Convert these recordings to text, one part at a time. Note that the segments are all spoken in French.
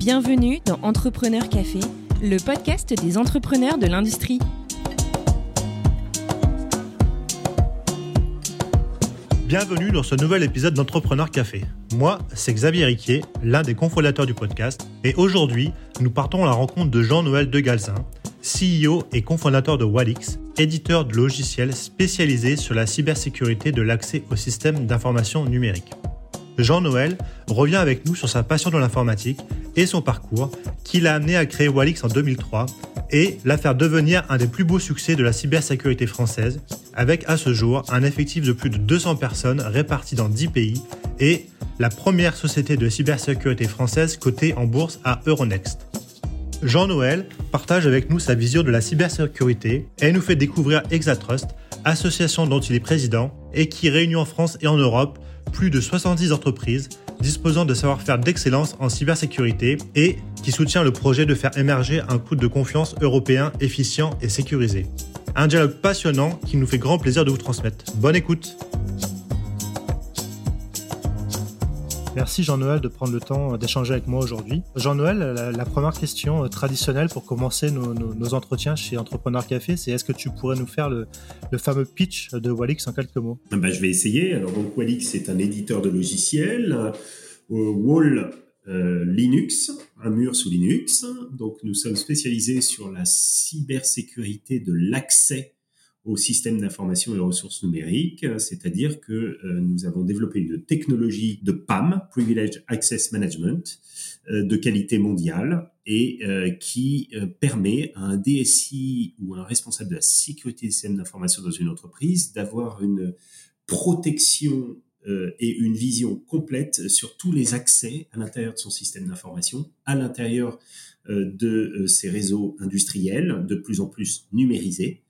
Bienvenue dans Entrepreneur Café, le podcast des entrepreneurs de l'industrie. Bienvenue dans ce nouvel épisode d'Entrepreneur Café. Moi, c'est Xavier Riquier, l'un des cofondateurs du podcast, et aujourd'hui, nous partons à la rencontre de Jean-Noël Degalzin, CEO et cofondateur de Walix, éditeur de logiciels spécialisé sur la cybersécurité de l'accès aux systèmes d'information numérique. Jean-Noël revient avec nous sur sa passion de l'informatique et son parcours qui l'a amené à créer Walix en 2003 et l'a faire devenir un des plus beaux succès de la cybersécurité française avec à ce jour un effectif de plus de 200 personnes réparties dans 10 pays et la première société de cybersécurité française cotée en bourse à Euronext. Jean-Noël partage avec nous sa vision de la cybersécurité et nous fait découvrir Exatrust, association dont il est président et qui réunit en France et en Europe plus de 70 entreprises disposant de savoir-faire d'excellence en cybersécurité et qui soutient le projet de faire émerger un coût de confiance européen efficient et sécurisé. Un dialogue passionnant qui nous fait grand plaisir de vous transmettre. Bonne écoute Merci Jean-Noël de prendre le temps d'échanger avec moi aujourd'hui. Jean-Noël, la, première question euh, traditionnelle pour commencer nos, entretiens chez Entrepreneur Café, c'est est-ce que tu pourrais nous faire le, fameux pitch de Walix en quelques mots? Ah ben, Je vais essayer. Alors, donc, Walix est un éditeur de logiciels. Euh, Wall euh, Linux, un mur sous Linux. Donc nous sommes spécialisés sur la cybersécurité de l'accès au système d'information et ressources numériques, c'est-à-dire que euh, nous avons développé une technologie de PAM, Privileged Access Management, euh, de qualité mondiale et euh, qui permet à un DSI ou un responsable de la sécurité des systèmes d'information dans une entreprise d'avoir une protection et une vision complète sur tous les accès à l'intérieur de son système d'information, à l'intérieur de ses réseaux industriels de plus en plus numérisés,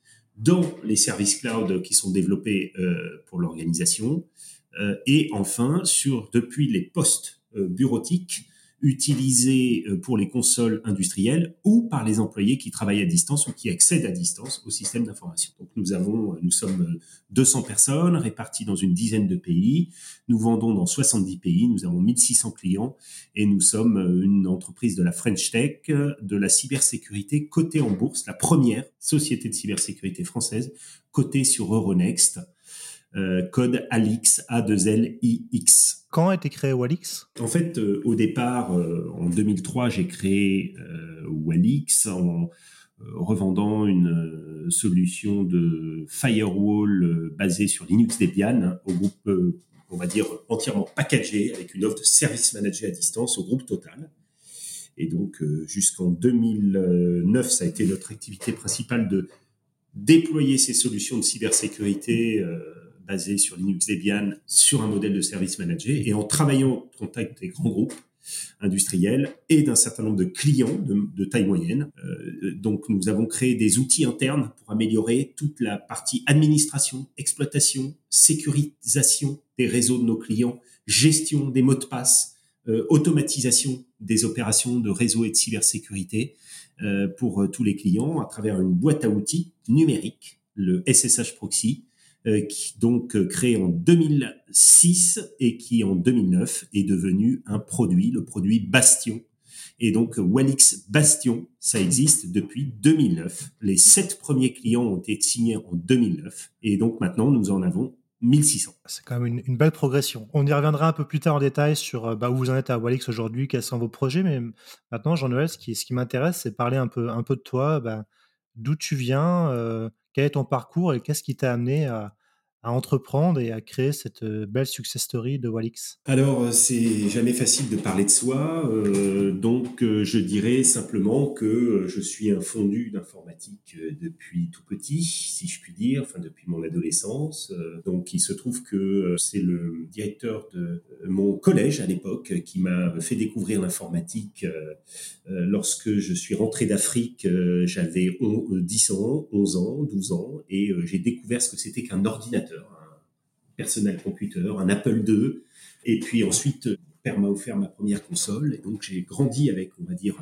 dans les services cloud qui sont développés euh, pour l'organisation, euh, et enfin sur depuis les postes euh, bureautiques utilisés euh, pour les consoles industrielles ou par les employés qui travaillent à distance ou qui accèdent à distance au système d'information. Donc nous avons, nous sommes 200 personnes réparties dans une dizaine de pays. Nous vendons dans 70 pays. Nous avons 1600 clients et nous sommes une entreprise de la French Tech, de la cybersécurité cotée en bourse, la première société de cybersécurité française cotée sur Euronext. Euh, code Alix A2L-I-X. Quand a été créé Walix En fait, euh, au départ, euh, en 2003, j'ai créé Walix en revendant une solution de firewall basée sur Linux Debian au groupe, on va dire, entièrement packagé avec une offre de service manager à distance au groupe Total. Et donc, jusqu'en 2009, ça a été notre activité principale de déployer ces solutions de cybersécurité basé sur Linux Debian sur un modèle de service manager et en travaillant en contact des grands groupes industriels et d'un certain nombre de clients de, taille moyenne. Euh, donc nous avons créé des outils internes pour améliorer toute la partie administration, exploitation, sécurisation des réseaux de nos clients, gestion des mots de passe, euh, automatisation des opérations de réseau et de cybersécurité euh, pour tous les clients à travers une boîte à outils numérique, le SSH Proxy, qui donc euh, créé en 2006 et qui en 2009 est devenu un produit, le produit Bastion. Et donc Walix Bastion, ça existe depuis 2009. Les sept premiers clients ont été signés en 2009 et donc maintenant nous en avons 1600. C'est quand même une, belle progression. On y reviendra un peu plus tard en détail sur euh, bah, où vous en êtes à Walix aujourd'hui, quels sont vos projets. Mais maintenant, Jean-Noël, ce qui, ce qui m'intéresse, c'est parler un peu, un peu de toi. Bah, d'où tu viens, quel est ton parcours et qu'est-ce qui t'a amené à, à entreprendre et à créer cette euh, belle success story de Walix Alors, euh, c'est jamais facile de parler de soi, euh, donc je dirais simplement que je suis un fondu d'informatique depuis tout petit, si je puis dire, enfin depuis mon adolescence. donc, il se trouve que c'est le directeur de mon collège à l'époque qui m'a fait découvrir l'informatique lorsque je suis rentré d'Afrique. J'avais 10 ans, 11 ans, 12 ans, et j'ai découvert ce que c'était qu'un ordinateur personnel computer, un Apple II. Et puis ensuite, père m'a offert ma première console. Et donc, j'ai grandi avec, on va dire,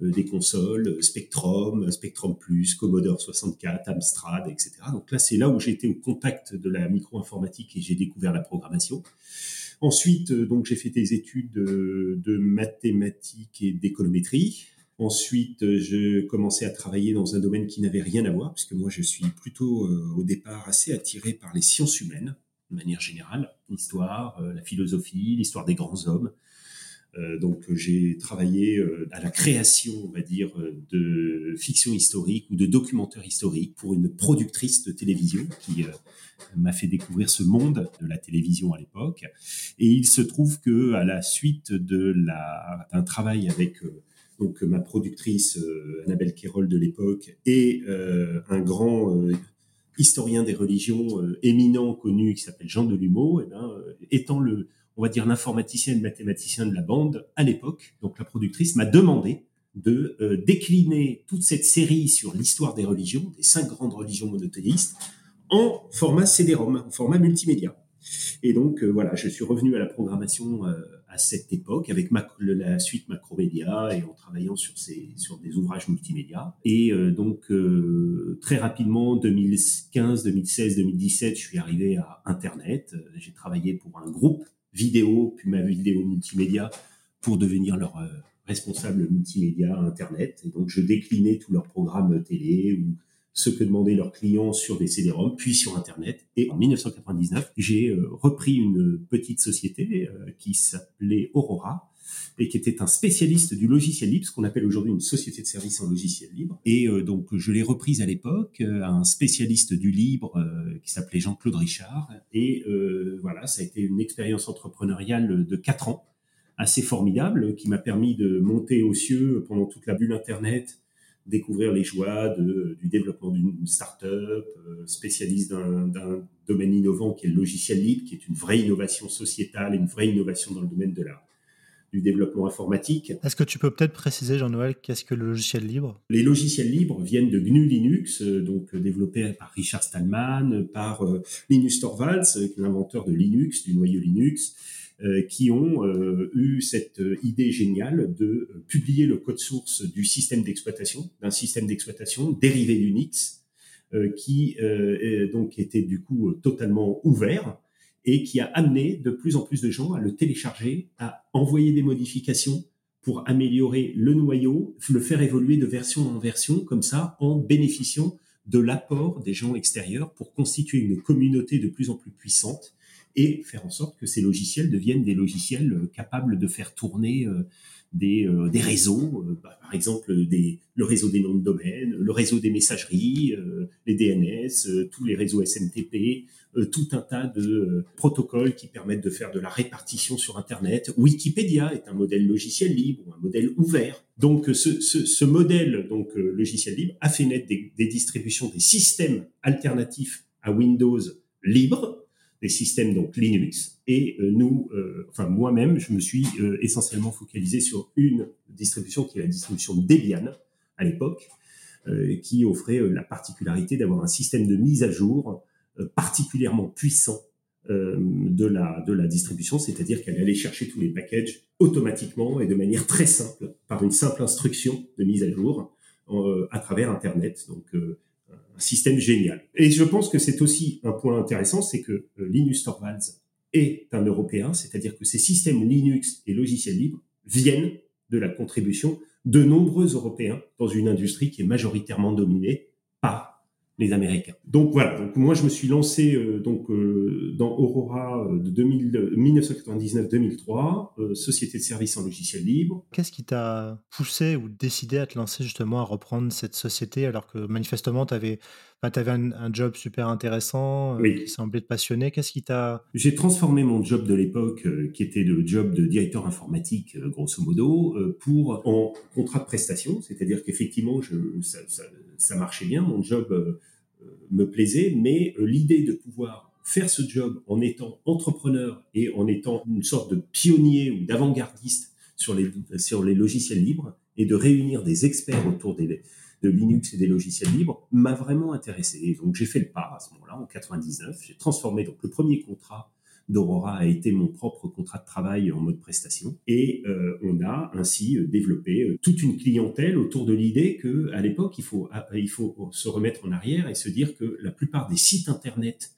euh, des consoles, euh, Spectrum, Spectrum Plus, Commodore 64, Amstrad, etc. Donc là, c'est là où j'étais au contact de la micro-informatique et j'ai découvert la programmation. Ensuite, donc j'ai fait des études de mathématiques et d'économétrie. Ensuite, je commençais à travailler dans un domaine qui n'avait rien à voir, puisque moi, je suis plutôt au départ assez attiré par les sciences humaines, de manière générale, l'histoire, la philosophie, l'histoire des grands hommes. Euh, donc j'ai travaillé euh, à la création, on va dire, euh, de fiction historique ou de documentaire historique pour une productrice de télévision qui m'a fait découvrir ce monde de la télévision à l'époque. Et il se trouve que à la suite de la d'un travail avec donc ma productrice Annabelle Kérol de l'époque et un grand historien des religions éminent connu qui s'appelle Jean Delumeau, et eh ben, étant le on va dire l'informaticien et le mathématicien de la bande à l'époque, donc la productrice m'a demandé de euh, décliner toute cette série sur l'histoire des religions, des cinq grandes religions monothéistes, en format CD-ROM, en format multimédia. Et donc euh, voilà, je suis revenu à la programmation euh, à cette époque avec la suite Macromédia et en travaillant sur, ces, sur des ouvrages multimédia. Et donc très rapidement, 2015, 2016, 2017, je suis arrivé à Internet. J'ai travaillé pour un groupe vidéo, puis ma vidéo multimédia, pour devenir leur euh, responsable multimédia Internet. Et donc, je déclinais tous leurs programmes télé ou ce que demandaient leurs clients sur des CD-ROM, puis sur Internet. Et en 1999, j'ai euh, repris une petite société euh, qui s'appelait Aurora, et qui était un spécialiste du logiciel libre, ce qu'on appelle aujourd'hui une société de services en logiciel libre. Et euh, donc je l'ai reprise à l'époque, euh, un spécialiste du libre qui s'appelait Jean-Claude Richard. Et voilà, ça a été une expérience entrepreneuriale de quatre ans, assez formidable, qui m'a permis de monter aux cieux pendant toute la bulle Internet, découvrir les joies de, du développement d'une start-up, spécialiste d'un domaine innovant qui est le logiciel libre, qui est une vraie innovation sociétale, une vraie innovation dans le domaine de l'art du développement informatique. Est-ce que tu peux peut-être préciser, Jean-Noël, qu'est-ce que le logiciel libre? Les logiciels libres viennent de GNU Linux, euh, donc euh, développé par Richard Stallman, par euh, Linus Torvalds, l'inventeur de Linux, du noyau Linux, qui ont eu cette idée géniale de publier le code source du système d'exploitation, d'un système d'exploitation dérivé d'Unix, qui donc était du coup totalement ouvert et qui a amené de plus en plus de gens à le télécharger, à envoyer des modifications pour améliorer le noyau, le faire évoluer de version en version, comme ça, en bénéficiant de l'apport des gens extérieurs pour constituer une communauté de plus en plus puissante et faire en sorte que ces logiciels deviennent des logiciels euh, capables de faire tourner euh, des, euh, des réseaux, bah, par exemple le réseau des noms de domaine, le réseau des messageries, les DNS, tous les réseaux SMTP, tout un tas de protocoles qui permettent de faire de la répartition sur Internet. Wikipédia est un modèle logiciel libre, un modèle ouvert. Donc ce, modèle donc logiciel libre a fait naître des distributions, des systèmes alternatifs à Windows libres, des systèmes donc Linux. Et nous, enfin moi-même, je me suis essentiellement focalisé sur une distribution qui est la distribution Debian à l'époque, qui offrait la particularité d'avoir un système de mise à jour euh, particulièrement puissant euh, de la de la distribution, c'est-à-dire qu'elle allait chercher tous les packages automatiquement et de manière très simple par une simple instruction de mise à jour euh, à travers Internet. Donc un système génial. Et je pense que c'est aussi un point intéressant, c'est que Linus Torvalds est un Européen, c'est-à-dire que ces systèmes Linux et logiciels libres viennent de la contribution de nombreux Européens dans une industrie qui est majoritairement dominée les Américains. Donc voilà, donc moi je me suis lancé euh, donc euh, dans Aurora euh, de 1999-2003, société de services en logiciel libre. Qu'est-ce qui t'a poussé ou décidé à te lancer justement à reprendre cette société alors que manifestement tu avais, avais un, job super intéressant qui semblait te passionner? Qu'est-ce qui t'a... J'ai transformé mon job de l'époque, qui était le job de directeur informatique grosso modo, pour en contrat de prestation, c'est-à-dire qu'effectivement je, ça, ça, ça, marchait bien, mon job me plaisait, mais euh, l'idée de pouvoir faire ce job en étant entrepreneur et en étant une sorte de pionnier ou d'avant-gardiste sur les, sur les logiciels libres et de réunir des experts autour de Linux et des logiciels libres m'a vraiment intéressé. donc j'ai fait le pas à ce moment-là, en 99. J'ai transformé donc le premier contrat d'Aurora a été mon propre contrat de travail en mode prestation. Et euh, on a ainsi euh, développé euh, toute une clientèle autour de l'idée que à l'époque, il faut, il faut se remettre en arrière et se dire que la plupart des sites Internet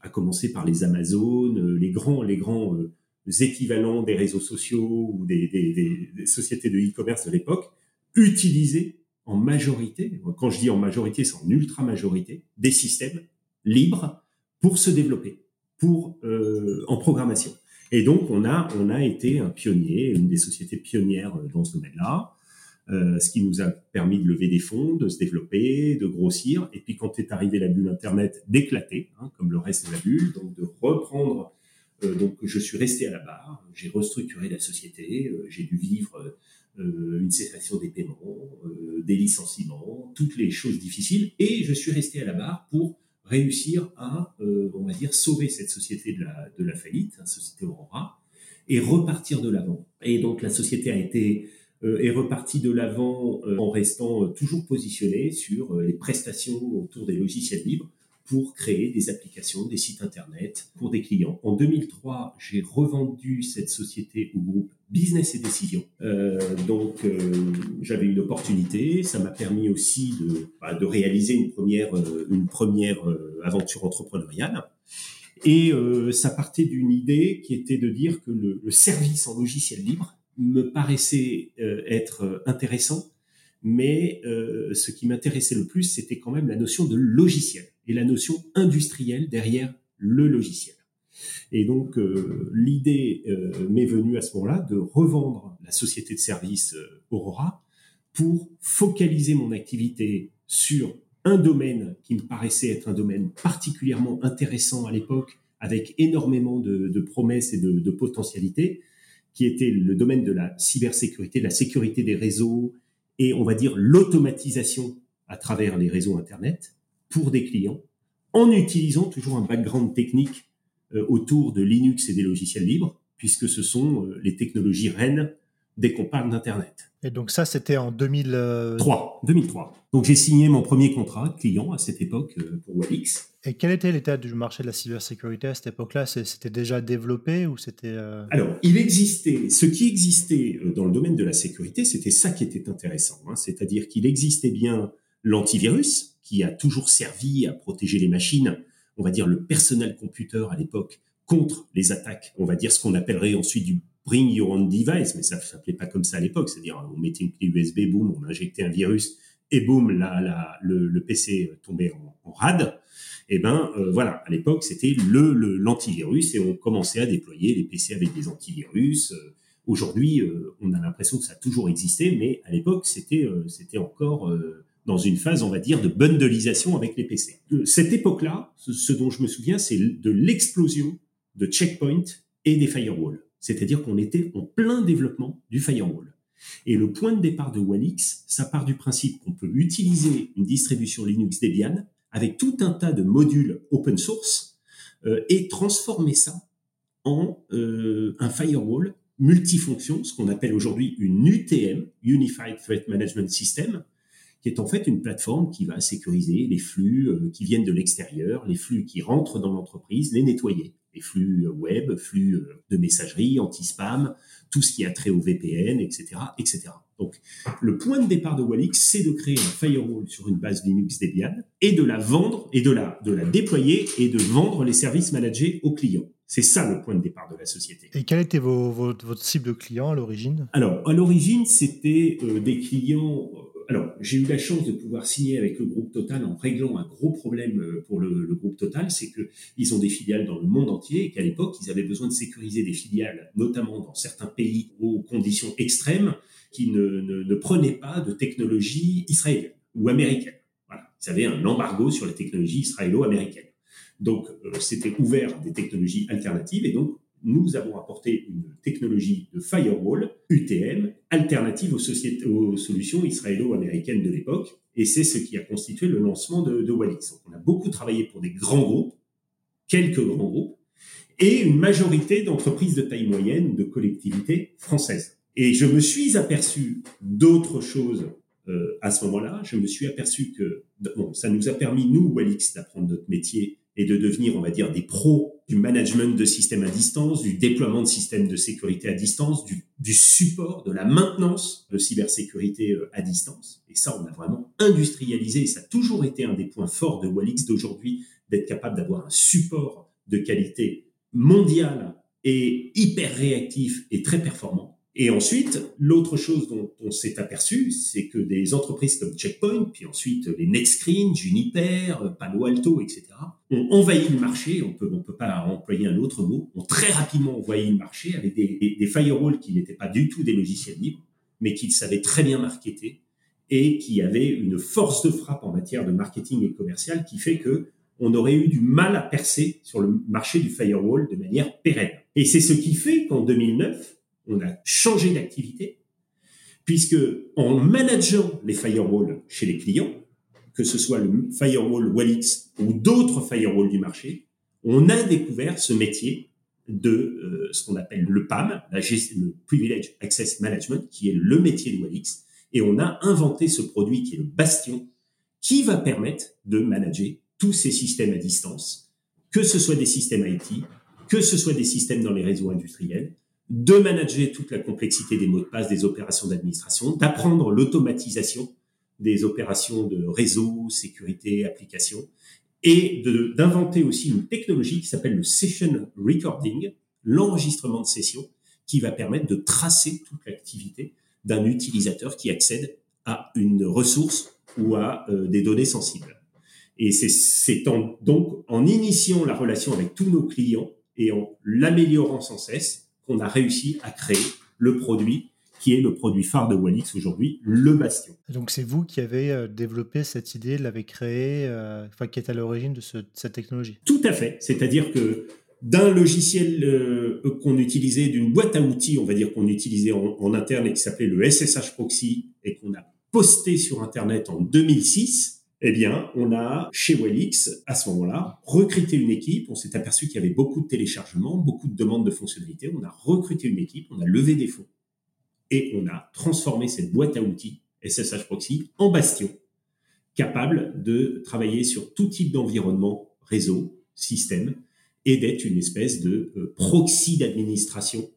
à commencer par les Amazones, les grands, les grands équivalents des réseaux sociaux ou des, des sociétés de e-commerce de l'époque, utilisaient en majorité, quand je dis en majorité, c'est en ultra majorité, des systèmes libres pour se développer, pour euh, en programmation. Et donc on a on a été un pionnier, une des sociétés pionnières euh, dans ce domaine-là, euh, ce qui nous a permis de lever des fonds, de se développer, de grossir. Et puis quand est arrivée la bulle Internet, d'éclater, hein, comme le reste de la bulle, donc de reprendre. Euh, donc je suis resté à la barre, j'ai restructuré la société, euh, j'ai dû vivre euh, une cessation des paiements, des licenciements, toutes les choses difficiles. Et je suis resté à la barre pour réussir à, euh, on va dire, sauver cette société de la, de la faillite, la société Aurora, et repartir de l'avant. Et donc la société a été est repartie de l'avant en restant toujours positionnée sur les prestations autour des logiciels libres pour créer des applications, des sites internet pour des clients. En 2003, j'ai revendu cette société au groupe Business et Décision. Euh, donc, euh, j'avais une opportunité. Ça m'a permis aussi de, bah, de réaliser une première, euh, une première euh, aventure entrepreneuriale. Et euh, ça partait d'une idée qui était de dire que le, le service en logiciel libre me paraissait être intéressant, mais ce qui m'intéressait le plus, c'était quand même la notion de logiciel et la notion industrielle derrière le logiciel. Et donc euh, l'idée euh, m'est venue à ce moment-là de revendre la société de service euh, Aurora pour focaliser mon activité sur un domaine qui me paraissait être un domaine particulièrement intéressant à l'époque, avec énormément de, promesses et de, de, potentialités, qui était le domaine de la cybersécurité, de la sécurité des réseaux et on va dire l'automatisation à travers les réseaux Internet pour des clients, en utilisant toujours un background technique autour de Linux et des logiciels libres, puisque ce sont euh, les technologies reines dès qu'on parle d'Internet. Et donc ça, c'était en 2003. 2003. Donc j'ai signé mon premier contrat client à cette époque euh, pour Walix. Et quel était l'état du marché de la cybersécurité à cette époque-là? C'était déjà développé ou c'était Alors, il existait, ce qui existait dans le domaine de la sécurité, c'était ça qui était intéressant. Hein. C'est-à-dire qu'il existait bien l'antivirus, qui a toujours servi à protéger les machines, on va dire le personnel computer à l'époque, contre les attaques, on va dire ce qu'on appellerait ensuite du bring your own device, mais ça ne s'appelait pas comme ça à l'époque, c'est-à-dire on mettait une clé USB, boum, on injectait un virus, et boum, là, le, PC tombait en, rade. Et eh ben euh, voilà, à l'époque c'était le l'antivirus et on commençait à déployer les PC avec des antivirus. Euh, aujourd'hui, euh, on a l'impression que ça a toujours existé, mais à l'époque c'était c'était encore dans une phase, on va dire, de bundleisation avec les PC. Cette époque-là, ce dont je me souviens, c'est de l'explosion de checkpoint et des firewalls. C'est-à-dire qu'on était en plein développement du firewall. Et le point de départ de Walix, ça part du principe qu'on peut utiliser une distribution Linux Debian avec tout un tas de modules open source euh, et transformer ça en euh, un firewall multifonction, ce qu'on appelle aujourd'hui une UTM, Unified Threat Management System, qui est en fait une plateforme qui va sécuriser les flux euh, qui viennent de l'extérieur, les flux qui rentrent dans l'entreprise, les nettoyer. Les flux euh, web, flux euh, de messagerie, anti-spam, tout ce qui a trait au VPN, etc., etc. Donc, le point de départ de Walix, c'est de créer un firewall sur une base Linux Debian et de la vendre et de la, de la déployer et de vendre les services managés aux clients. C'est ça le point de départ de la société. Et quel était vos, votre cible de clients à l'origine? Alors, à l'origine, c'était des clients alors, j'ai eu la chance de pouvoir signer avec le groupe Total en réglant un gros problème euh, pour le, groupe Total, c'est que ils ont des filiales dans le monde entier et qu'à l'époque, ils avaient besoin de sécuriser des filiales, notamment dans certains pays aux conditions extrêmes, qui ne, ne, prenaient pas de technologie israélienne ou américaine. Voilà. Ils avaient un embargo sur les technologies israélo-américaines. Donc, euh, c'était ouvert des technologies alternatives et donc nous avons apporté une technologie de firewall, UTM, alternative aux, solutions israélo-américaines de l'époque. Et c'est ce qui a constitué le lancement de, de Wallis. on a beaucoup travaillé pour des grands groupes, quelques grands groupes, et une majorité d'entreprises de taille moyenne, de collectivités françaises. Et je me suis aperçu d'autres choses euh, à ce moment-là. Je me suis aperçu que bon, ça nous a permis, nous, Walix, d'apprendre notre métier et de devenir, on va dire, des pros du management de systèmes à distance, du déploiement de systèmes de sécurité à distance, du, support, de la maintenance de cybersécurité euh, à distance. Et ça, on a vraiment industrialisé, et ça a toujours été un des points forts de Walix d'aujourd'hui, d'être capable d'avoir un support de qualité mondiale et hyper réactif et très performant. Et ensuite, l'autre chose dont on s'est aperçu, c'est que des entreprises comme Checkpoint, puis ensuite les NetScreen, Juniper, Palo Alto, etc., ont envahi le marché, on peut, on peut pas employer un autre mot, ont très rapidement envahi le marché avec des, firewalls qui n'étaient pas du tout des logiciels libres, mais qu'ils savaient très bien marketer et qui avaient une force de frappe en matière de marketing et commercial qui fait que on aurait eu du mal à percer sur le marché du firewall de manière pérenne. Et c'est ce qui fait qu'en 2009, on a changé d'activité, puisque en manageant les firewalls chez les clients, que ce soit le firewall Walix ou d'autres firewalls du marché, on a découvert ce métier de euh, ce qu'on appelle le PAM, le Privilege Access Management, qui est le métier de Walix, et on a inventé ce produit qui est le Bastion, qui va permettre de manager tous ces systèmes à distance, que ce soit des systèmes IT, que ce soit des systèmes dans les réseaux industriels, de manager toute la complexité des mots de passe, des opérations d'administration, d'apprendre l'automatisation des opérations de réseau, sécurité, application, et d'inventer aussi une technologie qui s'appelle le session recording, l'enregistrement de session, qui va permettre de tracer toute l'activité d'un utilisateur qui accède à une ressource ou à euh, des données sensibles. Et c'est donc en initiant la relation avec tous nos clients et en l'améliorant sans cesse qu'on a réussi à créer le produit qui est le produit phare de Walix aujourd'hui, le Bastion. Donc c'est vous qui avez euh, développé cette idée, l'avez créée, euh, enfin qui est à l'origine de, cette technologie? Tout à fait. C'est-à-dire que d'un logiciel euh, qu'on utilisait, d'une boîte à outils, on va dire qu'on utilisait en, en, interne et qui s'appelait le SSH Proxy et qu'on a posté sur Internet en 2006, eh bien, on a chez Wellix, à ce moment-là, recruté une équipe. On s'est aperçu qu'il y avait beaucoup de téléchargements, beaucoup de demandes de fonctionnalités. On a recruté une équipe, on a levé des fonds et on a transformé cette boîte à outils SSH Proxy en bastion, capable de travailler sur tout type d'environnement, réseau, système, et d'être une espèce de euh, proxy d'administration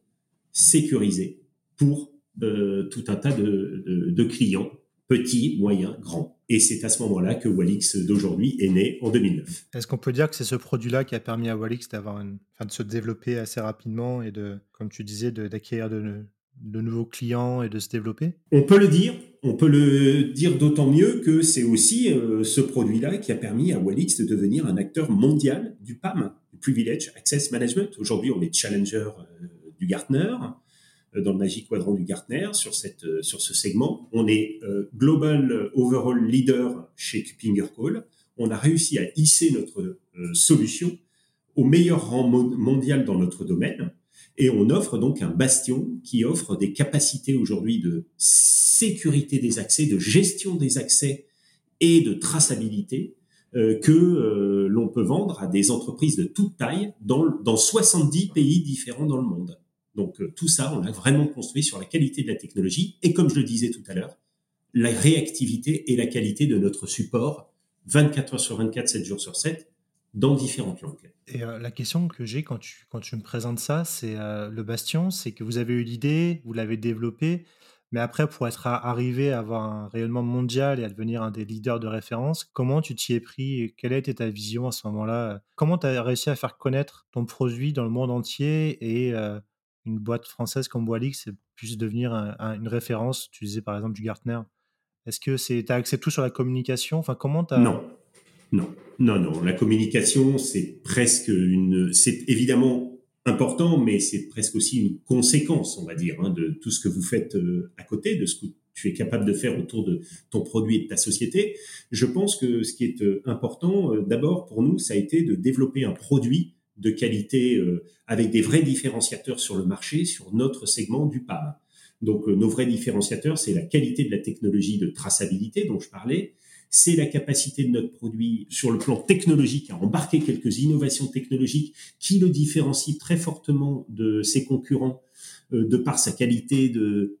sécurisé pour euh, tout un tas de, de clients, petits, moyens, grands. Et c'est à ce moment-là que Walix d'aujourd'hui est né en 2009. Est-ce qu'on peut dire que c'est ce produit-là qui a permis à Walix d'avoir une, enfin, de se développer assez rapidement et de, comme tu disais, d'acquérir de, de, nouveaux clients et de se développer? On peut le dire. On peut le dire d'autant mieux que c'est aussi euh, ce produit-là qui a permis à Walix de devenir un acteur mondial du PAM, du Privilege Access Management. Aujourd'hui, on est challenger euh, du Gartner. Euh, dans le Magic Quadrant du Gartner sur cette euh, sur ce segment. On est euh, global overall leader chez Kupinger Call. On a réussi à hisser notre solution au meilleur rang mondial dans notre domaine. Et on offre donc un bastion qui offre des capacités aujourd'hui de sécurité des accès, de gestion des accès et de traçabilité que l'on peut vendre à des entreprises de toute taille dans, dans 70 pays différents dans le monde. Donc euh, tout ça, on l'a vraiment construit sur la qualité de la technologie et comme je le disais tout à l'heure, la réactivité et la qualité de notre support 24 heures sur 24, 7 jours sur 7 dans différentes langues. Et euh, la question que j'ai quand tu, me présentes ça, c'est euh, le bastion, c'est que vous avez eu l'idée, vous l'avez développé, mais après, pour être arrivé à avoir un rayonnement mondial et à devenir un des leaders de référence, comment tu t'y es pris Quelle a été ta vision à ce moment-là? Comment tu as réussi à faire connaître ton produit dans le monde entier et une boîte française comme Boalix puisse devenir une référence Tu disais par exemple du Gartner. Est-ce que c'est as accès tout sur la communication? Enfin, comment as... Non, non, non, non. La communication, c'est presque une. C'est évidemment important, mais c'est presque aussi une conséquence, on va dire, hein, de tout ce que vous faites euh, à côté, de ce que tu es capable de faire autour de ton produit et de ta société. Je pense que ce qui est euh, important, euh, d'abord pour nous, ça a été de développer un produit de qualité euh, avec des vrais différenciateurs sur le marché, sur notre segment du PAM. Donc euh, nos vrais différenciateurs, c'est la qualité de la technologie de traçabilité dont je parlais, c'est la capacité de notre produit sur le plan technologique à embarquer quelques innovations technologiques qui le différencient très fortement de ses concurrents euh, de par sa qualité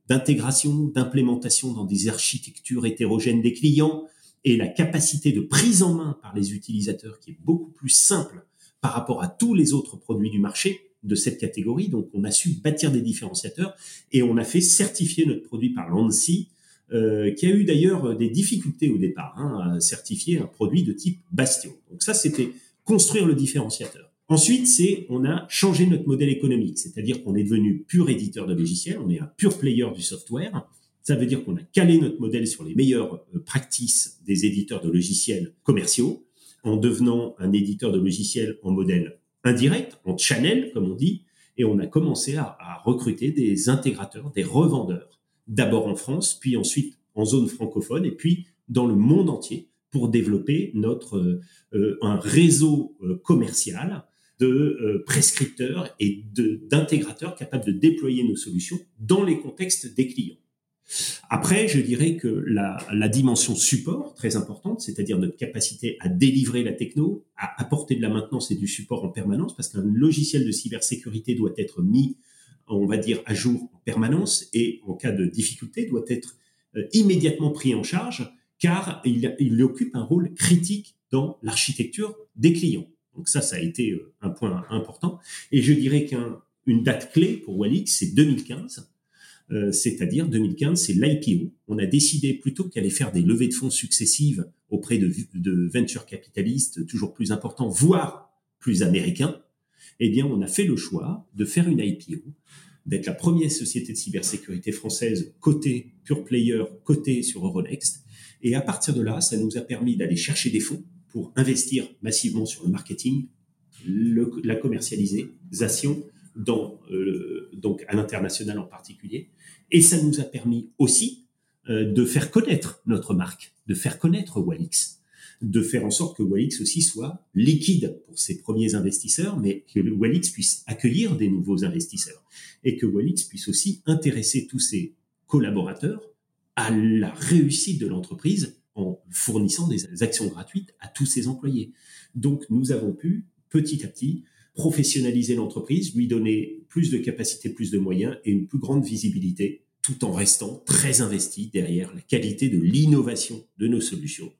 d'intégration, d'implémentation dans des architectures hétérogènes des clients et la capacité de prise en main par les utilisateurs qui est beaucoup plus simple par rapport à tous les autres produits du marché de cette catégorie. Donc, on a su bâtir des différenciateurs et on a fait certifier notre produit par l'ANSI, euh, qui a eu d'ailleurs des difficultés au départ hein, à certifier un produit de type Bastion. Donc ça, c'était construire le différenciateur. Ensuite, c'est on a changé notre modèle économique, c'est-à-dire qu'on est devenu pur éditeur de logiciels, on est un pur player du software. Ça veut dire qu'on a calé notre modèle sur les meilleures euh, practices des éditeurs de logiciels commerciaux, en devenant un éditeur de logiciels en modèle indirect, en channel, comme on dit, et on a commencé à, recruter des intégrateurs, des revendeurs, d'abord en France, puis ensuite en zone francophone, et puis dans le monde entier, pour développer notre euh, euh, un réseau commercial de euh, prescripteurs et d'intégrateurs capables de déployer nos solutions dans les contextes des clients. Après, je dirais que la, la dimension support, très importante, c'est-à-dire notre capacité à délivrer la techno, à apporter de la maintenance et du support en permanence, parce qu'un logiciel de cybersécurité doit être mis, on va dire, à jour en permanence et en cas de difficulté doit être euh, immédiatement pris en charge, car il, il occupe un rôle critique dans l'architecture des clients. Donc ça, ça a été euh, un point important. Et je dirais qu'une date clé pour Walix, c'est 2015. Euh, c'est-à-dire 2015, c'est l'IPO. On a décidé plutôt qu'aller faire des levées de fonds successives auprès de, de venture capitalistes toujours plus importants, voire plus américains. Eh bien, on a fait le choix de faire une IPO, d'être la première société de cybersécurité française cotée, pure player, cotée sur Euronext. Et à partir de là, ça nous a permis d'aller chercher des fonds pour investir massivement sur le marketing, la commercialisation, dans, euh, donc à l'international en particulier. Et ça nous a permis aussi euh, de faire connaître notre marque, de faire connaître Walix, de faire en sorte que Walix aussi soit liquide pour ses premiers investisseurs, mais que Walix puisse accueillir des nouveaux investisseurs et que Walix puisse aussi intéresser tous ses collaborateurs à la réussite de l'entreprise en fournissant des actions gratuites à tous ses employés. Donc, nous avons pu, petit à petit, professionnaliser l'entreprise, lui donner plus de capacités, plus de moyens et une plus grande visibilité, tout en restant très investi derrière la qualité de l'innovation de nos solutions,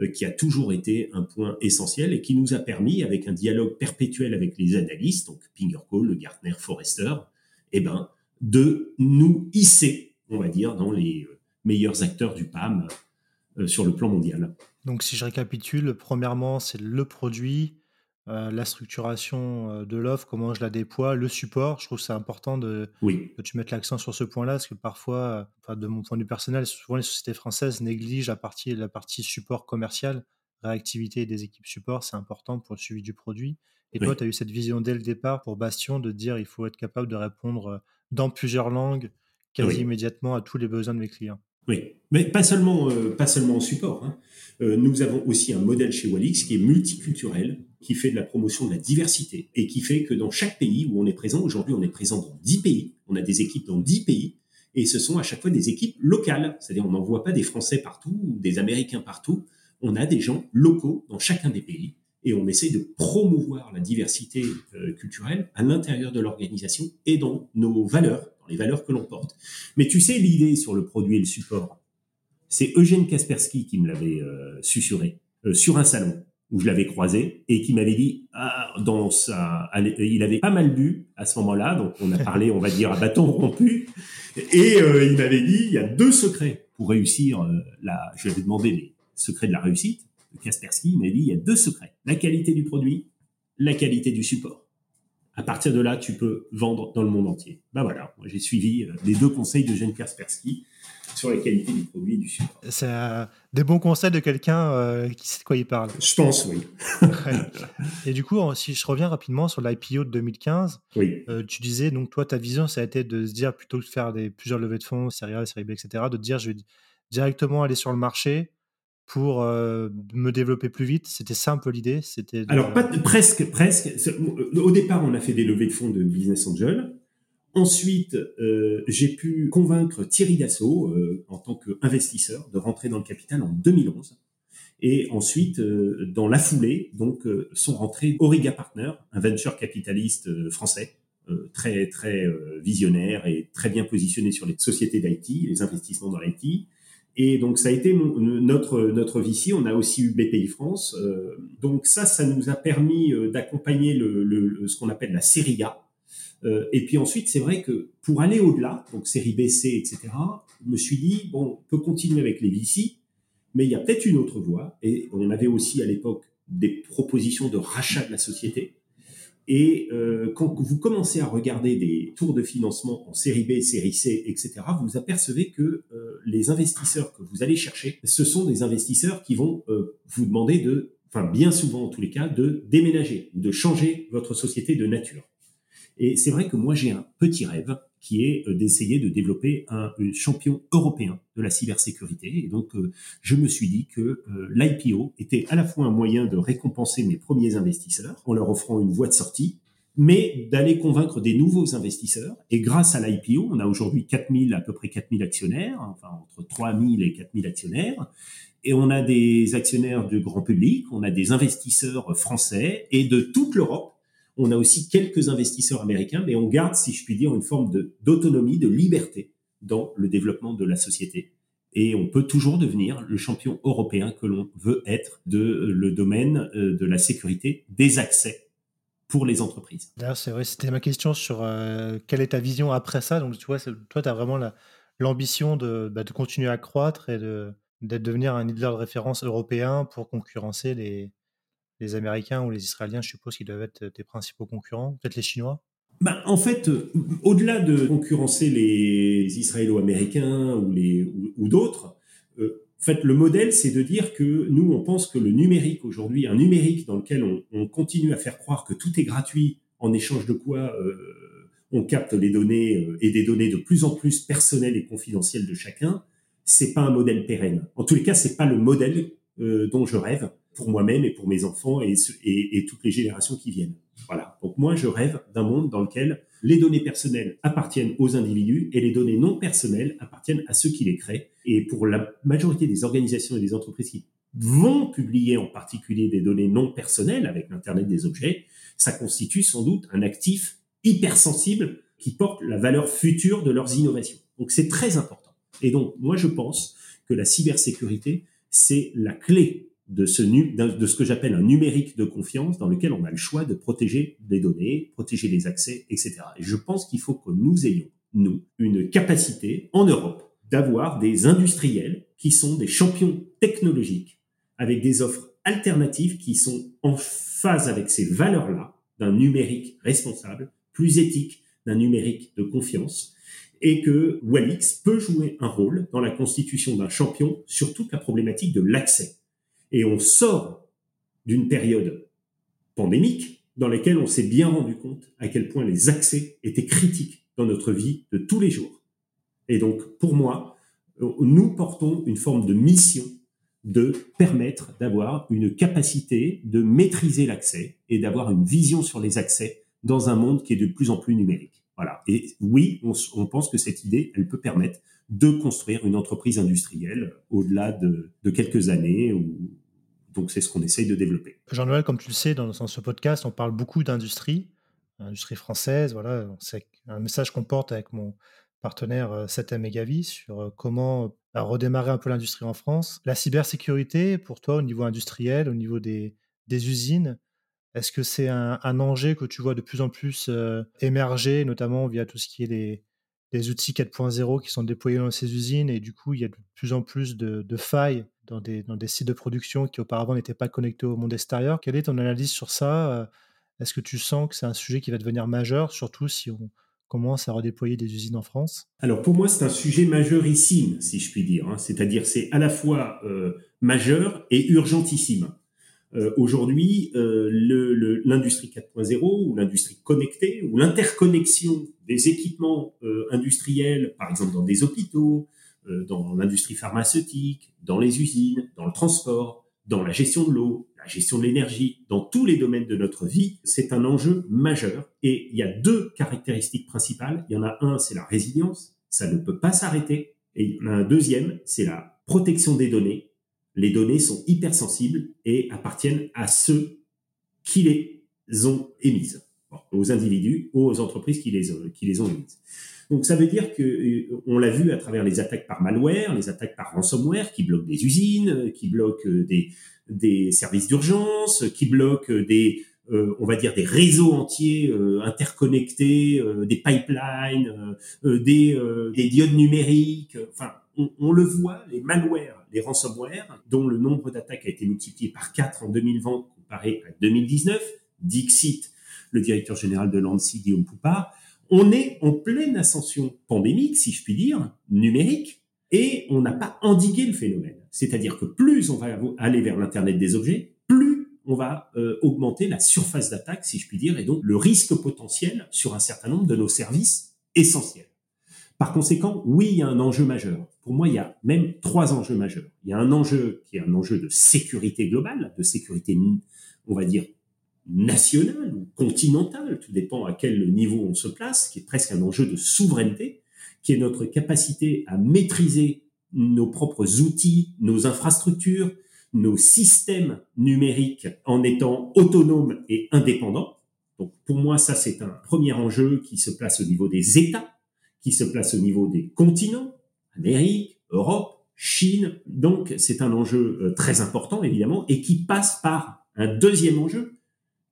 euh, qui a toujours été un point essentiel et qui nous a permis, avec un dialogue perpétuel avec les analystes, donc Pingercall, le Gartner, Forrester, eh ben, de nous hisser, on va dire, dans les euh, meilleurs acteurs du PAM euh, sur le plan mondial. Donc si je récapitule, premièrement, c'est le produit, euh, la structuration euh, de l'offre, comment je la déploie, le support. Je trouve que c'est important de, que tu mettes l'accent sur ce point-là, parce que parfois, de mon point de vue personnel, souvent les sociétés françaises négligent la partie, la partie support commercial, réactivité des équipes support, c'est important pour le suivi du produit. Et toi, tu as eu cette vision dès le départ pour Bastion de dire il faut être capable de répondre dans plusieurs langues, quasi immédiatement à tous les besoins de mes clients. Oui, mais pas seulement, euh, pas seulement en support. Hein. Euh, nous avons aussi un modèle chez Walix qui est multiculturel, qui fait de la promotion de la diversité et qui fait que dans chaque pays où on est présent, aujourd'hui on est présent dans 10 pays, on a des équipes dans 10 pays, et ce sont à chaque fois des équipes locales, c'est-à-dire on n'envoie pas des Français partout ou des Américains partout, on a des gens locaux dans chacun des pays, et on essaie de promouvoir la diversité euh, culturelle à l'intérieur de l'organisation et dans nos valeurs les valeurs que l'on porte. Mais tu sais, l'idée sur le produit et le support, c'est Eugène Kaspersky qui me l'avait euh, susurré euh, sur un salon où je l'avais croisé et qui m'avait dit ah, dans sa il avait pas mal bu à ce moment-là donc on a parlé on va dire à bâton rompu. Et euh, il m'avait dit il y a deux secrets pour réussir euh, la je lui avais demandé les secrets de la réussite. Kaspersky m'a dit il y a deux secrets. La qualité du produit la qualité du support à partir de là, tu peux vendre dans le monde entier. Ben voilà, j'ai suivi euh, les deux conseils de Jeanne Kaspersky sur la qualité du produit et du support. C'est euh, des bons conseils de quelqu'un euh, qui sait de quoi il parle. Je pense, oui. et du coup, si je reviens rapidement sur l'IPO de 2015, oui. tu disais, donc toi, ta vision, ça a été de se dire, plutôt que de faire des, plusieurs levées de fonds, série A, série B, etc., de te dire, je vais directement aller sur le marché, pour euh, me développer plus vite C'était ça un peu l'idée C'était Alors, presque, presque. Au départ, on a fait des levées de fonds de Business Angel. Ensuite, euh, j'ai pu convaincre Thierry Dassault, euh, en tant qu'investisseur, de rentrer dans le capital en 2011. Et ensuite, euh, dans la foulée, donc, euh, sont rentrés Origa Partner, un venture capitaliste français, très très visionnaire et très bien positionné sur les sociétés d'IT, les investissements dans l'IT, Et donc ça a été notre notre VC. On a aussi eu BPI France. Euh, donc ça, ça nous a permis euh, d'accompagner le, le, ce qu'on appelle la série A. Euh, et puis ensuite, c'est vrai que pour aller au-delà, donc série B, C, etc. Je me suis dit bon, on peut continuer avec les VC, mais il y a peut-être une autre voie. Et on avait aussi à l'époque des propositions de rachat de la société. Et euh, quand vous commencez à regarder des tours de financement en série B, série C, etc., vous apercevez que euh, les investisseurs que vous allez chercher, ce sont des investisseurs qui vont euh, vous demander de, enfin bien souvent en tous les cas, de déménager, de changer votre société de nature. Et c'est vrai que moi j'ai un petit rêve, qui est euh, d'essayer de développer un, champion européen de la cybersécurité. Et donc, euh, je me suis dit que euh, l'IPO était à la fois un moyen de récompenser mes premiers investisseurs en leur offrant une voie de sortie, mais d'aller convaincre des nouveaux investisseurs. Et grâce à l'IPO, on a aujourd'hui 4000, à peu près 4000 actionnaires, enfin entre 3000 et 4000 actionnaires. Et on a des actionnaires du grand public, on a des investisseurs français et de toute l'Europe on a aussi quelques investisseurs américains, mais on garde, si je puis dire, une forme d'autonomie, de, liberté dans le développement de la société. Et on peut toujours devenir le champion européen que l'on veut être de euh, le domaine euh, de la sécurité des accès pour les entreprises. C'est vrai, c'était ma question sur euh, quelle est ta vision après ça. Donc, tu vois, toi, tu as vraiment l'ambition de, bah, de, continuer à croître et de, d'être devenir un leader de référence européen pour concurrencer les, les Américains ou les Israéliens, je suppose qu'ils doivent être tes principaux concurrents, peut-être les Chinois? Bah, en fait, euh, au-delà de concurrencer les Israélo-Américains ou, ou, d'autres, euh, en fait, le modèle, c'est de dire que nous, on pense que le numérique aujourd'hui, un numérique dans lequel on, continue à faire croire que tout est gratuit, en échange de quoi euh, on capte les données et des données de plus en plus personnelles et confidentielles de chacun, c'est pas un modèle pérenne. En tous les cas, c'est pas le modèle dont je rêve pour moi-même et pour mes enfants et, toutes les générations qui viennent. Voilà. Donc moi, je rêve d'un monde dans lequel les données personnelles appartiennent aux individus et les données non personnelles appartiennent à ceux qui les créent. Et pour la majorité des organisations et des entreprises qui vont publier en particulier des données non personnelles avec l'Internet des objets, ça constitue sans doute un actif hypersensible qui porte la valeur future de leurs innovations. Donc c'est très important. Et donc moi je pense que la cybersécurité, c'est la clé de ce, de ce que j'appelle un numérique de confiance dans lequel on a le choix de protéger les données, protéger les accès, etc. Et je pense qu'il faut que nous ayons, nous, une capacité en Europe d'avoir des industriels qui sont des champions technologiques avec des offres alternatives qui sont en phase avec ces valeurs-là d'un numérique responsable, plus éthique, d'un numérique de confiance, et que Walix peut jouer un rôle dans la constitution d'un champion sur toute la problématique de l'accès et on sort d'une période pandémique dans laquelle on s'est bien rendu compte à quel point les accès étaient critiques dans notre vie de tous les jours. Et donc, pour moi, nous portons une forme de mission de permettre d'avoir une capacité de maîtriser l'accès et d'avoir une vision sur les accès dans un monde qui est de plus en plus numérique. Voilà. Et oui, on, pense que cette idée, elle peut permettre de construire une entreprise industrielle au-delà de, de quelques années ou, donc c'est ce qu'on essaye de développer. Jean-Noël, comme tu le sais, dans, ce podcast, on parle beaucoup d'industrie, industrie française. Voilà, c'est un message qu'on porte avec mon partenaire 7M euh, Megavis sur euh, comment bah, redémarrer un peu l'industrie en France. La cybersécurité, pour toi, au niveau industriel, au niveau des, usines, est-ce que c'est un, un, que tu vois de plus en plus euh, émerger, notamment via tout ce qui est les, outils 4.0 qui sont déployés dans ces usines et du coup, il y a de plus en plus de, failles dans des, sites de production qui auparavant n'étaient pas connectés au monde extérieur. Quelle est ton analyse sur ça euh, Est-ce que tu sens que c'est un sujet qui va devenir majeur, surtout si on commence à redéployer des usines en France? Alors pour moi, c'est un sujet majeurissime, si je puis dire. Hein. C'est-à-dire c'est à la fois euh, majeur et urgentissime. Euh, aujourd'hui, l'industrie 4.0 ou l'industrie connectée ou l'interconnexion des équipements industriels, par exemple dans des hôpitaux, dans l'industrie pharmaceutique, dans les usines, dans le transport, dans la gestion de l'eau, la gestion de l'énergie, dans tous les domaines de notre vie, c'est un enjeu majeur. Et il y a deux caractéristiques principales. Il y en a un, c'est la résilience, ça ne peut pas s'arrêter. Et il y en a un deuxième, c'est la protection des données les données sont hypersensibles et appartiennent à ceux qui les ont émises, aux individus, aux entreprises qui les ont émises. Donc ça veut dire que euh, on l'a vu à travers les attaques par malware, les attaques par ransomware qui bloquent des usines, euh, qui bloquent euh, des, des services d'urgence, qui bloquent des on va dire des réseaux entiers interconnectés, des pipelines, des, des, diodes numériques. Enfin, on, on, le voit, les malwares, les ransomware, dont le nombre d'attaques a été multiplié par 4 en 2020 comparé à 2019. Dixit, le directeur général de l'ANSI, Guillaume Poupard, on est en pleine ascension pandémique, si je puis dire, numérique, et on n'a pas endigué le phénomène. C'est-à-dire que plus on va aller vers l'Internet des objets, plus on va euh, augmenter la surface d'attaque, si je puis dire, et donc le risque potentiel sur un certain nombre de nos services essentiels. Par conséquent, oui, il y a un enjeu majeur. Pour moi, il y a même trois enjeux majeurs. Il y a un enjeu qui est un enjeu de sécurité globale, de sécurité, on va dire, national ou continental, tout dépend à quel niveau on se place, qui est presque un enjeu de souveraineté, qui est notre capacité à maîtriser nos propres outils, nos infrastructures, nos systèmes numériques en étant autonomes et indépendants. Donc pour moi, ça c'est un premier enjeu qui se place au niveau des États, qui se place au niveau des continents, Amérique, Europe, Chine. Donc c'est un enjeu euh, très important évidemment et qui passe par un deuxième enjeu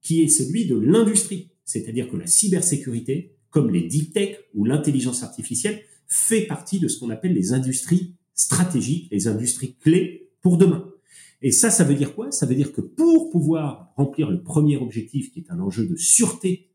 qui est celui de l'industrie. C'est-à-dire que la cybersécurité, comme les deep tech ou l'intelligence artificielle, fait partie de ce qu'on appelle les industries stratégiques, les industries clés pour demain. Et ça, ça veut dire quoi? Ça veut dire que pour pouvoir remplir le premier objectif, qui est un enjeu de sûreté,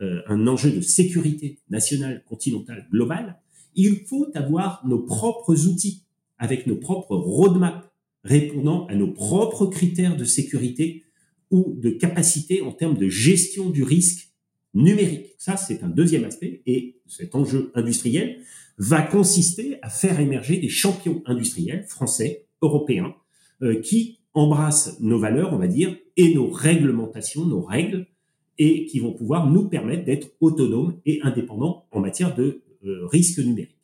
euh, un enjeu de sécurité nationale, continentale, globale, il faut avoir nos propres outils, avec nos propres roadmaps, répondant à nos propres critères de sécurité ou de capacité en termes de gestion du risque numérique. Ça, c'est un deuxième aspect. Et cet enjeu industriel va consister à faire émerger des champions industriels français, européens, euh, qui embrassent nos valeurs, on va dire, et nos réglementations, nos règles, et qui vont pouvoir nous permettre d'être autonomes et indépendants en matière de euh, risque numérique.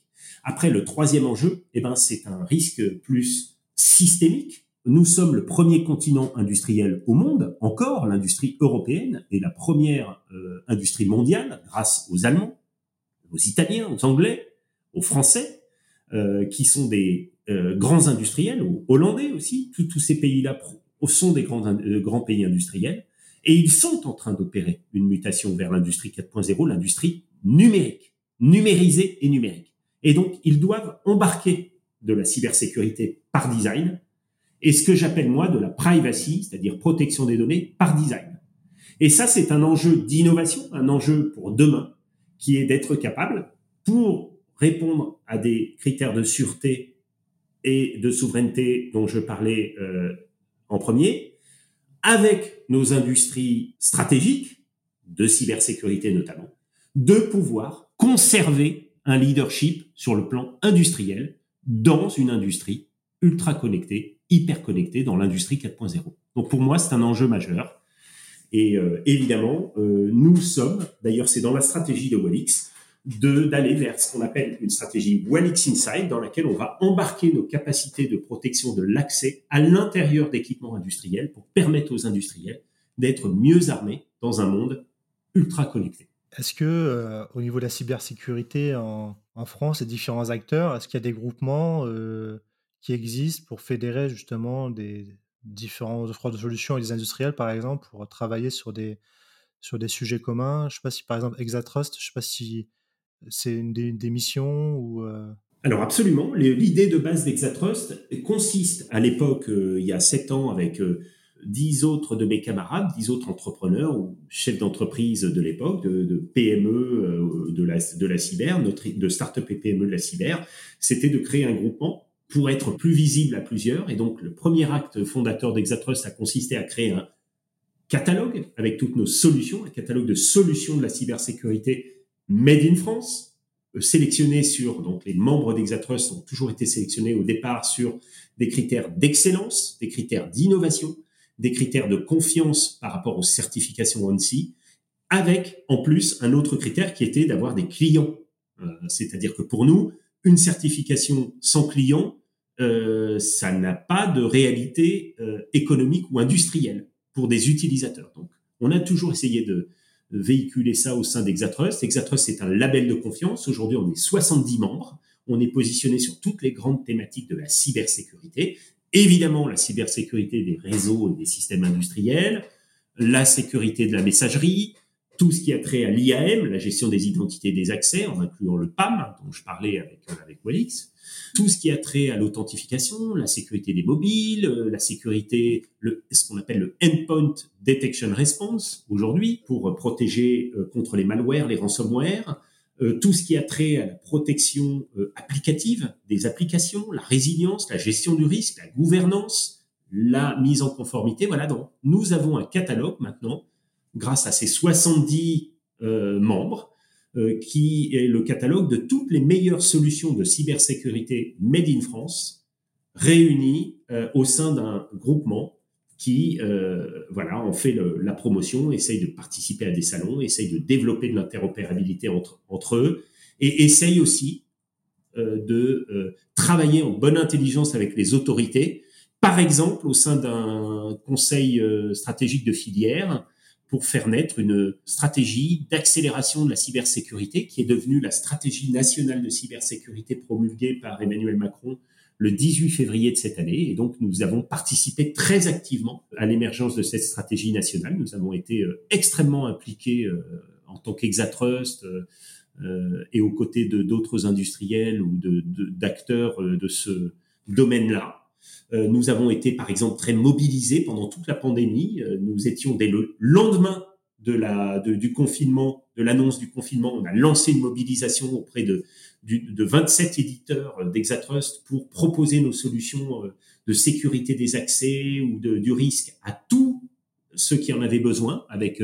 Après, le troisième enjeu, eh ben, c'est un risque plus systémique nous sommes le premier continent industriel au monde, encore l'industrie européenne est la première euh, industrie mondiale grâce aux Allemands, aux Italiens, aux Anglais, aux Français, euh, qui sont des euh, grands industriels, aux Hollandais aussi, tous ces pays-là sont des grands, grands pays industriels, et ils sont en train d'opérer une mutation vers l'industrie 4.0, l'industrie numérique, numérisée et numérique. Et donc, ils doivent embarquer de la cybersécurité par design, et ce que j'appelle moi de la privacy, c'est-à-dire protection des données par design. Et ça, c'est un enjeu d'innovation, un enjeu pour demain, qui est d'être capable, pour répondre à des critères de sûreté et de souveraineté dont je parlais euh, en premier, avec nos industries stratégiques, de cybersécurité notamment, de pouvoir conserver un leadership sur le plan industriel dans une industrie ultra connectée hyper connectés dans l'industrie 4.0. Donc pour moi, c'est un enjeu majeur. Et euh, évidemment, euh, nous sommes, d'ailleurs c'est dans la stratégie de Wallix, d'aller vers ce qu'on appelle une stratégie Wallix Inside, dans laquelle on va embarquer nos capacités de protection de l'accès à l'intérieur d'équipements industriels pour permettre aux industriels d'être mieux armés dans un monde ultra connecté. Est-ce que euh, au niveau de la cybersécurité en, en France, les différents acteurs, est-ce qu'il y a des groupements qui existent pour fédérer justement des différents offres de solutions et des industriels, par exemple, pour travailler sur des, sur des sujets communs. Je ne sais pas si, par exemple, Exatrust, je ne sais pas si c'est une des, missions ou... Euh Alors absolument, l'idée de base d'Exatrust consiste à l'époque, euh, il y a sept ans, avec euh, dix autres de mes camarades, dix autres entrepreneurs ou chefs d'entreprise de l'époque, de, PME de, la, de la cyber, de start-up et PME de la cyber, c'était de créer un groupement pour être plus visible à plusieurs. Et donc, le premier acte fondateur d'Exatrust a consisté à créer un catalogue avec toutes nos solutions, un catalogue de solutions de la cybersécurité made in France, euh, sélectionné sur, donc les membres d'Exatrust ont toujours été sélectionnés au départ sur des critères d'excellence, des critères d'innovation, des critères de confiance par rapport aux certifications ONSI, avec en plus un autre critère qui était d'avoir des clients. Euh, c'est-à-dire que pour nous, une certification sans client, euh, ça n'a pas de réalité euh, économique ou industrielle pour des utilisateurs. Donc, on a toujours essayé de véhiculer ça au sein d'Exatrust. Exatrust, c'est un label de confiance. Aujourd'hui, on est 70 membres. On est positionné sur toutes les grandes thématiques de la cybersécurité. Évidemment, la cybersécurité des réseaux et des systèmes industriels, la sécurité de la messagerie, tout ce qui a trait à l'IAM, la gestion des identités des accès, en incluant le PAM, dont je parlais avec, euh, avec Walix, tout ce qui a trait à l'authentification, la sécurité des mobiles, euh, la sécurité, le, ce qu'on appelle le Endpoint Detection Response aujourd'hui, pour protéger euh, contre les malwares, les ransomware, tout ce qui a trait à la protection applicative des applications, la résilience, la gestion du risque, la gouvernance, la mise en conformité. Voilà, donc nous avons un catalogue maintenant grâce à ces 70 euh, membres, euh, qui est le catalogue de toutes les meilleures solutions de cybersécurité made in France, réunies euh, au sein d'un groupement qui, voilà, en fait la promotion, essaye de participer à des salons, essaye de développer de l'interopérabilité entre, entre eux, et essaye aussi de travailler en bonne intelligence avec les autorités, par exemple au sein d'un conseil stratégique de filière, pour faire naître une stratégie d'accélération de la cybersécurité qui est devenue la stratégie nationale de cybersécurité promulguée par Emmanuel Macron le 18 février de cette année. Et donc, nous avons participé très activement à l'émergence de cette stratégie nationale. Nous avons été euh, extrêmement impliqués euh, en tant qu'Exatrust euh, et aux côtés de d'autres industriels ou d'acteurs de, de ce domaine-là. Euh, nous avons été, par exemple, très mobilisés pendant toute la pandémie. Euh, nous étions dès le lendemain de la, du confinement, de l'annonce du confinement, on a lancé une mobilisation auprès de, de 27 éditeurs d'Exatrust pour proposer nos solutions euh, de sécurité des accès ou du risque à tous ceux qui en avaient besoin, avec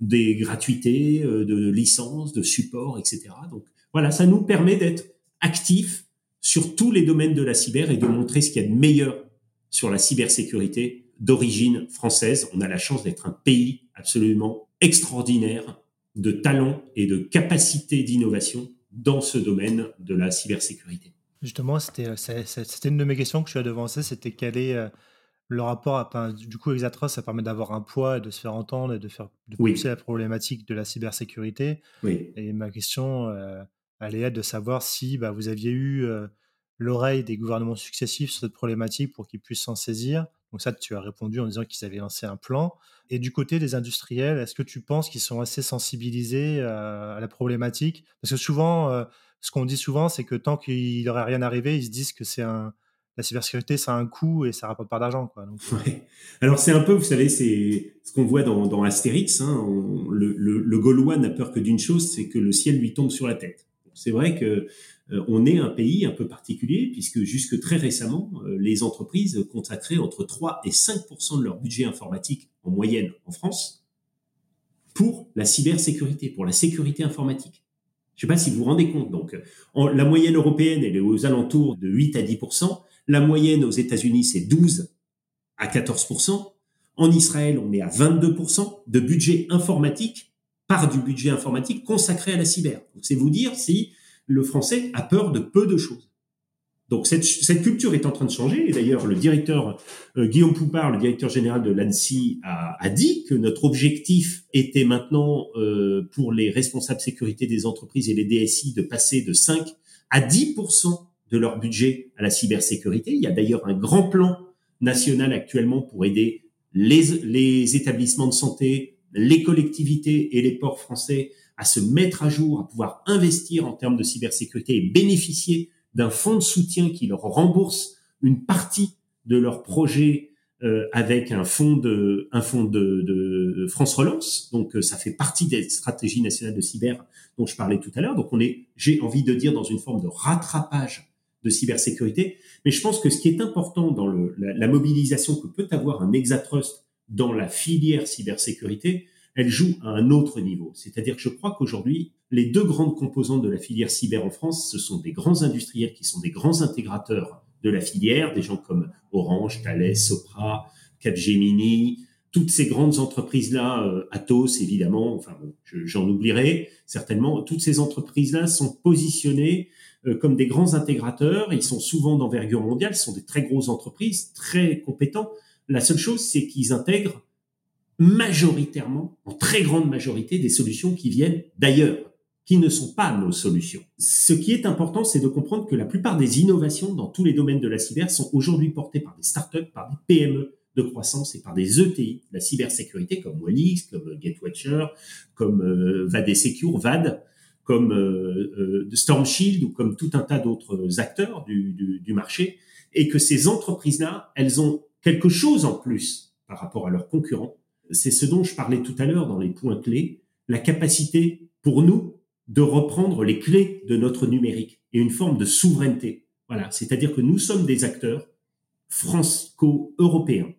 des gratuités, de licences, de support, etc. Donc voilà, ça nous permet d'être actifs sur tous les domaines de la cyber et de montrer ce qu'il y a de meilleur sur la cybersécurité d'origine française. On a la chance d'être un pays absolument extraordinaire de talent et de capacité d'innovation dans ce domaine de la cybersécurité. Justement, c'était une de mes questions que tu as devancé, c'était quel est euh, le rapport à, du coup Exatros, ça permet d'avoir un poids et de se faire entendre et de faire de pousser la problématique de la cybersécurité. Oui. Et ma question, euh, être de savoir si bah, vous aviez eu euh, l'oreille des gouvernements successifs sur cette problématique pour qu'ils puissent s'en saisir. Donc ça, tu as répondu en disant qu'ils avaient lancé un plan. Et du côté des industriels, est-ce que tu penses qu'ils sont assez sensibilisés euh, à la problématique? Parce que souvent, euh, ce qu'on dit souvent, c'est que tant qu'il n'aurait rien arrivé, ils se disent que c'est un, la cybersécurité, ça a un coût et ça rapporte pas d'argent. Euh. Alors c'est un peu, vous savez, c'est ce qu'on voit dans, dans Astérix. Hein, le, le, le Gaulois n'a peur que d'une chose, c'est que le ciel lui tombe sur la tête. C'est vrai que euh, on est un pays un peu particulier puisque jusque très récemment, euh, les entreprises consacraient entre 3 et 5% de leur budget informatique en moyenne en France pour la cybersécurité, pour la sécurité informatique. Je ne sais pas si vous vous rendez compte. Donc, la moyenne européenne, elle est aux alentours de 8 à 10% La moyenne aux États-Unis, c'est 12 à 14% En Israël, on est à 22% de budget informatique par du budget informatique consacré à la cyber. C'est vous dire si le français a peur de peu de choses. Donc cette, cette culture est en train de changer. Et d'ailleurs, le directeur euh, Guillaume Poupard, le directeur général de l'ANSI, a, a, dit que notre objectif était maintenant euh, pour les responsables sécurité des entreprises et les DSI de passer de 5 à 10% de leur budget à la cybersécurité. Il y a d'ailleurs un grand plan national actuellement pour aider les, les établissements de santé, les collectivités et les ports français à se mettre à jour, à pouvoir investir en termes de cybersécurité et bénéficier d'un fonds de soutien qui leur rembourse une partie de leur projet euh, avec un fonds de un fonds de, de France Relance. Donc euh, ça fait partie des stratégies nationales de cyber dont je parlais tout à l'heure. Donc on est, j'ai envie de dire, dans une forme de rattrapage de cybersécurité. Mais je pense que ce qui est important dans le, la, la mobilisation que peut avoir un Exatrust dans la filière cybersécurité, elle joue à un autre niveau. C'est-à-dire que je crois qu'aujourd'hui, les deux grandes composantes de la filière cyber en France, ce sont des grands industriels qui sont des grands intégrateurs de la filière, des gens comme Orange, Thales, Sopra, Capgemini, toutes ces grandes entreprises-là, euh, Atos évidemment, enfin j'en oublierai certainement, toutes ces entreprises-là sont positionnées euh, comme des grands intégrateurs, ils sont souvent d'envergure mondiale, ce sont des très grosses entreprises, très compétents. La seule chose, c'est qu'ils intègrent majoritairement, en très grande majorité, des solutions qui viennent d'ailleurs, qui ne sont pas nos solutions. Ce qui est important, c'est de comprendre que la plupart des innovations dans tous les domaines de la cyber sont aujourd'hui portées par des startups, par des PME de croissance et par des ETI, la cybersécurité comme Wellix, comme Gatewatcher, comme euh, VAD Secure, VAD, comme euh, euh, ou comme tout un tas d'autres acteurs du marché, et que ces entreprises-là, elles ont quelque chose en plus par rapport à leurs concurrents. C'est ce dont je parlais tout à l'heure dans les points clés, la capacité pour nous de reprendre les clés de notre numérique et une forme de souveraineté. Voilà, c'est-à-dire que nous sommes des acteurs franco-européens.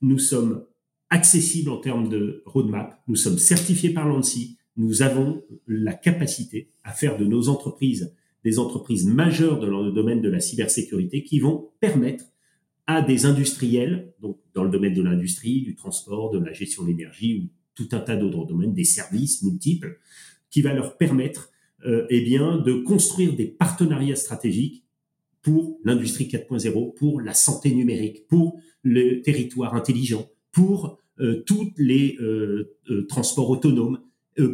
Nous sommes accessibles en termes de roadmap, nous sommes certifiés par l'ANSI, nous avons la capacité à faire de nos entreprises des entreprises majeures dans le domaine de la cybersécurité qui vont permettre à des industriels, donc dans le domaine de l'industrie, du transport, de la gestion de l'énergie ou tout un tas d'autres domaines, des services multiples, qui va leur permettre euh, eh bien, de construire des partenariats stratégiques pour l'industrie 4.0, pour la santé numérique, pour le territoire intelligent, pour euh, tous les euh, transports autonomes,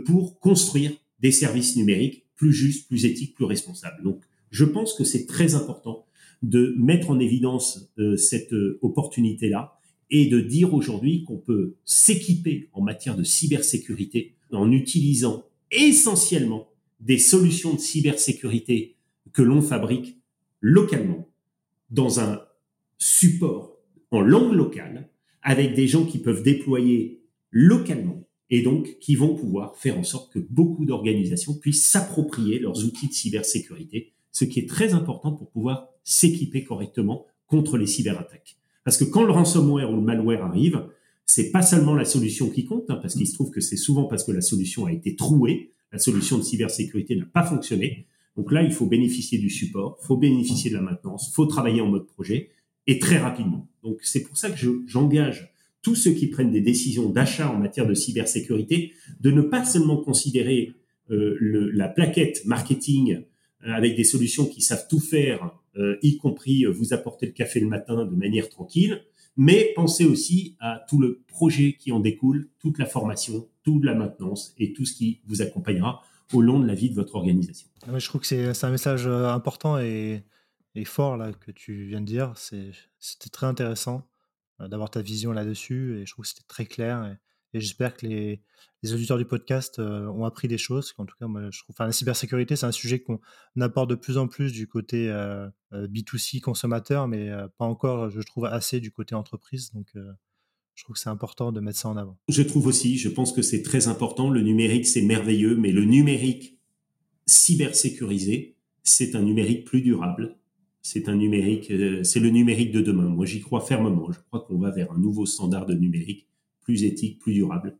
pour construire des services numériques plus justes, plus éthiques, plus responsables. Donc, je pense que c'est très important de mettre en évidence euh, cette euh, opportunité-là et de dire aujourd'hui qu'on peut s'équiper en matière de cybersécurité en utilisant essentiellement des solutions de cybersécurité que l'on fabrique localement dans un support en langue locale avec des gens qui peuvent déployer localement et donc qui vont pouvoir faire en sorte que beaucoup d'organisations puissent s'approprier leurs outils de cybersécurité, ce qui est très important pour pouvoir s'équiper correctement contre les cyberattaques. Parce que quand le ransomware ou le malware arrive, c'est pas seulement la solution qui compte, hein, parce qu'il se trouve que c'est souvent parce que la solution a été trouée, la solution de cybersécurité n'a pas fonctionné. Donc là, il faut bénéficier du support, faut bénéficier de la maintenance, faut travailler en mode projet et très rapidement. Donc c'est pour ça que j'engage tous ceux qui prennent des décisions d'achat en matière de cybersécurité de ne pas seulement considérer euh, le, la plaquette marketing avec des solutions qui savent tout faire, euh, y compris euh, vous apporter le café le matin de manière tranquille, mais pensez aussi à tout le projet qui en découle, toute la formation, toute la maintenance et tout ce qui vous accompagnera au long de la vie de votre organisation. je trouve que c'est un message important et, et, fort là que tu viens de dire. C'était très intéressant d'avoir ta vision là-dessus et je trouve que c'était très clair. Et, j'espère que les, auditeurs du podcast euh, ont appris des choses. En tout cas, la cybersécurité, c'est un sujet qu'on apporte de plus en plus du côté euh, euh B2C consommateur, mais pas encore, je trouve, assez du côté entreprise. Donc, je trouve que c'est important de mettre ça en avant. Je trouve aussi, je pense que c'est très important. Le numérique, c'est merveilleux, mais le numérique cybersécurisé, c'est un numérique plus durable. C'est un numérique, c'est le numérique de demain. Moi, j'y crois fermement. Je crois qu'on va vers un nouveau standard de numérique plus éthique, plus durable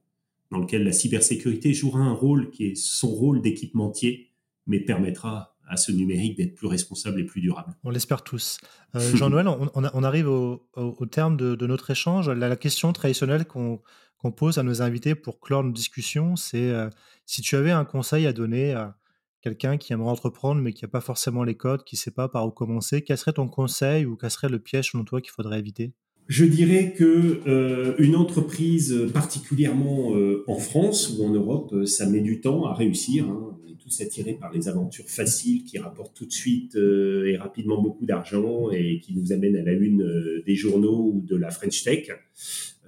dans lequel la cybersécurité jouera un rôle qui est son rôle d'équipementier, mais permettra à ce numérique d'être plus responsable et plus durable. On l'espère tous. Euh, Jean-Noël, on, on, arrive au, au, terme de, de, notre échange. La, la question traditionnelle qu'on qu pose à nos invités pour clore nos discussions, c'est euh, si tu avais un conseil à donner à quelqu'un qui aimerait entreprendre mais qui n'a pas forcément les codes, qui ne sait pas par où commencer, quel serait ton conseil ou quel serait le piège selon toi qu'il faudrait éviter? Je dirais que euh, une entreprise, particulièrement euh, en France ou en Europe, euh, ça met du temps à réussir. Hein. On est tous attirés par les aventures faciles qui rapportent tout de suite et rapidement beaucoup d'argent et qui nous amènent à la une des journaux ou de la French Tech.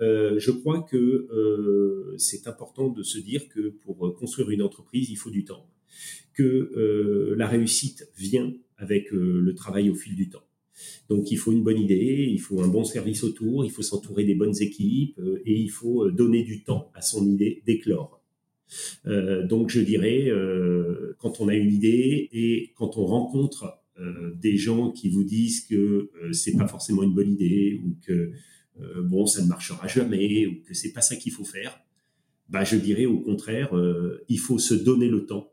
je crois que c'est important de se dire que pour construire une entreprise, il faut du temps, que la réussite vient avec le travail au fil du temps donc il faut une bonne idée, il faut un bon service autour, il faut s'entourer des bonnes équipes euh, et il faut euh, donner du temps à son idée d'éclore. Euh, donc je dirais, quand on a une idée et quand on rencontre des gens qui vous disent que c'est pas forcément une bonne idée ou que bon ça ne marchera jamais ou que c'est pas ça qu'il faut faire, bah je dirais au contraire, il faut se donner le temps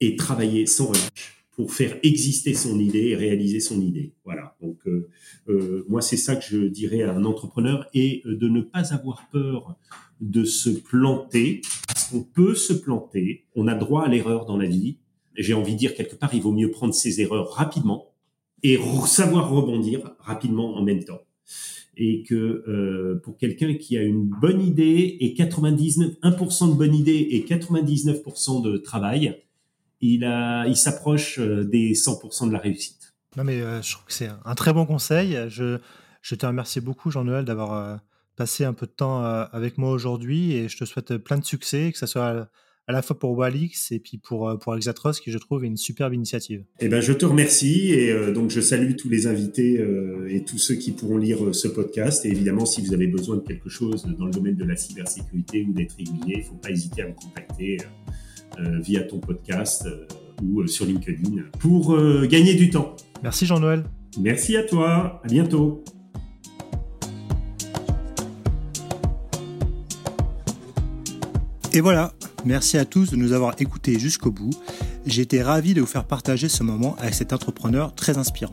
et travailler sans relâche pour faire exister son idée et réaliser son idée. Voilà. Donc euh, euh, moi c'est ça que je dirais à un entrepreneur et euh, de ne pas avoir peur de se planter parce qu'on peut se planter. On a droit à l'erreur dans la vie. J'ai envie de dire quelque part il vaut mieux prendre ses erreurs rapidement et savoir rebondir rapidement en même temps. et que euh, pour quelqu'un qui a une bonne idée et 99 1% de bonne idée et 99% de travail, il a il s'approche euh, des 100% de la réussite. Non mais euh, je trouve que c'est un très bon conseil. Je je te remercie beaucoup Jean-Noël d'avoir passé un peu de temps avec moi aujourd'hui et je te souhaite plein de succès, que ce soit à la fois pour Walix et puis pour, euh, pour Exatros, qui je trouve est une superbe initiative. Eh ben, je te remercie et euh, donc je salue tous les invités euh, et tous ceux qui pourront lire ce podcast. Et évidemment, si vous avez besoin de quelque chose dans le domaine de la cybersécurité ou d'être aiguillé, il faut pas hésiter à me contacter via ton podcast ou sur LinkedIn pour gagner du temps. Merci Jean-Noël. Merci à toi. À bientôt. Et voilà, merci à tous de nous avoir écoutés jusqu'au bout. J'ai été ravi de vous faire partager ce moment avec cet entrepreneur très inspirant.